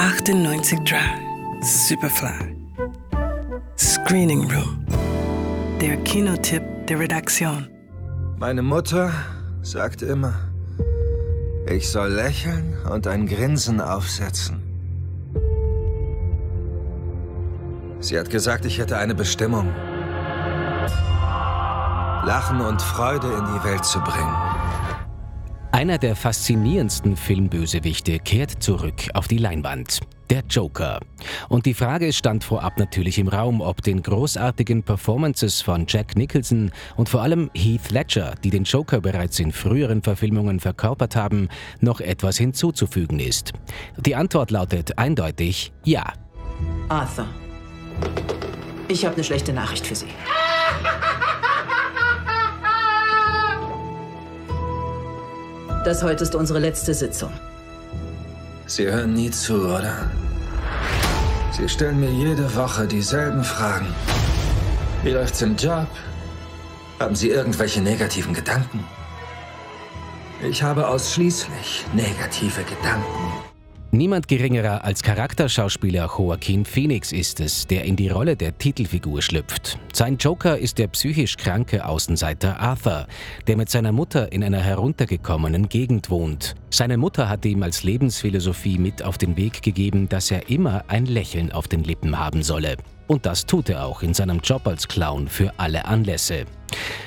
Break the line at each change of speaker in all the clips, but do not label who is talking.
98 Drive, Superfly. Screening Room. Der Kinotipp der Redaktion.
Meine Mutter sagt immer, ich soll lächeln und ein Grinsen aufsetzen. Sie hat gesagt, ich hätte eine Bestimmung. Lachen und Freude in die Welt zu bringen.
Einer der faszinierendsten Filmbösewichte kehrt zurück auf die Leinwand. Der Joker. Und die Frage stand vorab natürlich im Raum, ob den großartigen Performances von Jack Nicholson und vor allem Heath Ledger, die den Joker bereits in früheren Verfilmungen verkörpert haben, noch etwas hinzuzufügen ist. Die Antwort lautet eindeutig ja.
Arthur, ich habe eine schlechte Nachricht für Sie. Das heute ist unsere letzte Sitzung.
Sie hören nie zu, oder? Sie stellen mir jede Woche dieselben Fragen. Wie läuft's im Job? Haben Sie irgendwelche negativen Gedanken? Ich habe ausschließlich negative Gedanken.
Niemand geringerer als Charakterschauspieler Joaquin Phoenix ist es, der in die Rolle der Titelfigur schlüpft. Sein Joker ist der psychisch kranke Außenseiter Arthur, der mit seiner Mutter in einer heruntergekommenen Gegend wohnt. Seine Mutter hatte ihm als Lebensphilosophie mit auf den Weg gegeben, dass er immer ein Lächeln auf den Lippen haben solle. Und das tut er auch in seinem Job als Clown für alle Anlässe.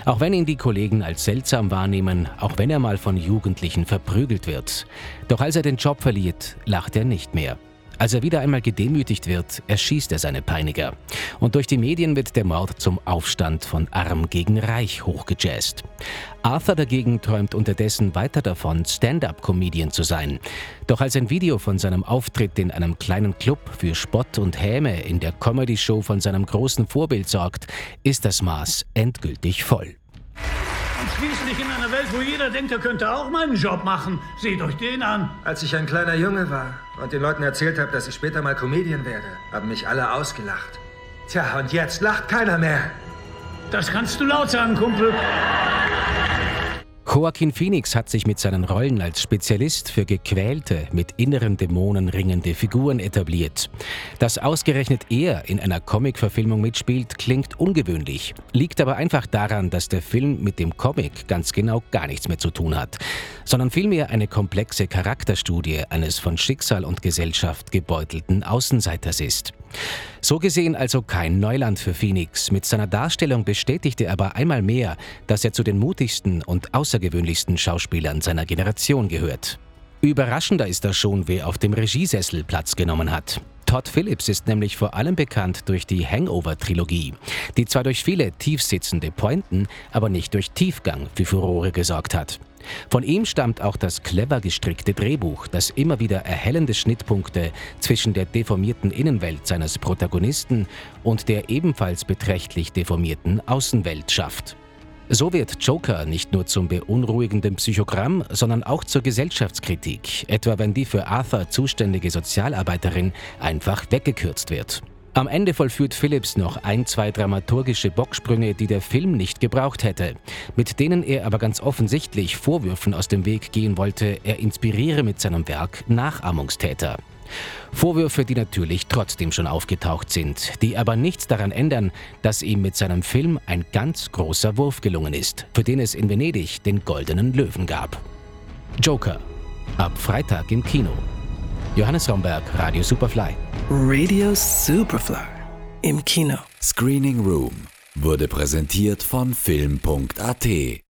Auch wenn ihn die Kollegen als seltsam wahrnehmen, auch wenn er mal von Jugendlichen verprügelt wird. Doch als er den Job verliert, lacht er nicht mehr. Als er wieder einmal gedemütigt wird, erschießt er seine Peiniger. Und durch die Medien wird der Mord zum Aufstand von Arm gegen Reich hochgejazzt. Arthur dagegen träumt unterdessen weiter davon, Stand-up-Comedian zu sein. Doch als ein Video von seinem Auftritt in einem kleinen Club für Spott und Häme in der Comedy-Show von seinem großen Vorbild sorgt, ist das Maß endgültig voll.
Schließlich in einer Welt, wo jeder denkt, er könnte auch meinen Job machen. Seht euch den an.
Als ich ein kleiner Junge war und den Leuten erzählt habe, dass ich später mal Comedian werde, haben mich alle ausgelacht. Tja, und jetzt lacht keiner mehr.
Das kannst du laut sagen, Kumpel.
Joaquin Phoenix hat sich mit seinen Rollen als Spezialist für gequälte, mit inneren Dämonen ringende Figuren etabliert. Dass ausgerechnet er in einer Comic-Verfilmung mitspielt, klingt ungewöhnlich, liegt aber einfach daran, dass der Film mit dem Comic ganz genau gar nichts mehr zu tun hat, sondern vielmehr eine komplexe Charakterstudie eines von Schicksal und Gesellschaft gebeutelten Außenseiters ist. So gesehen also kein Neuland für Phoenix. Mit seiner Darstellung bestätigte er aber einmal mehr, dass er zu den mutigsten und außergewöhnlichsten Schauspielern seiner Generation gehört. Überraschender ist das schon, wer auf dem Regiesessel Platz genommen hat. Todd Phillips ist nämlich vor allem bekannt durch die Hangover-Trilogie, die zwar durch viele tiefsitzende Pointen, aber nicht durch Tiefgang für Furore gesorgt hat. Von ihm stammt auch das clever gestrickte Drehbuch, das immer wieder erhellende Schnittpunkte zwischen der deformierten Innenwelt seines Protagonisten und der ebenfalls beträchtlich deformierten Außenwelt schafft. So wird Joker nicht nur zum beunruhigenden Psychogramm, sondern auch zur Gesellschaftskritik, etwa wenn die für Arthur zuständige Sozialarbeiterin einfach weggekürzt wird. Am Ende vollführt Phillips noch ein, zwei dramaturgische Bocksprünge, die der Film nicht gebraucht hätte, mit denen er aber ganz offensichtlich Vorwürfen aus dem Weg gehen wollte, er inspiriere mit seinem Werk Nachahmungstäter. Vorwürfe, die natürlich trotzdem schon aufgetaucht sind, die aber nichts daran ändern, dass ihm mit seinem Film ein ganz großer Wurf gelungen ist, für den es in Venedig den Goldenen Löwen gab. Joker. Ab Freitag im Kino. Johannes Romberg, Radio Superfly.
Radio Superfly im Kino.
Screening Room wurde präsentiert von Film.at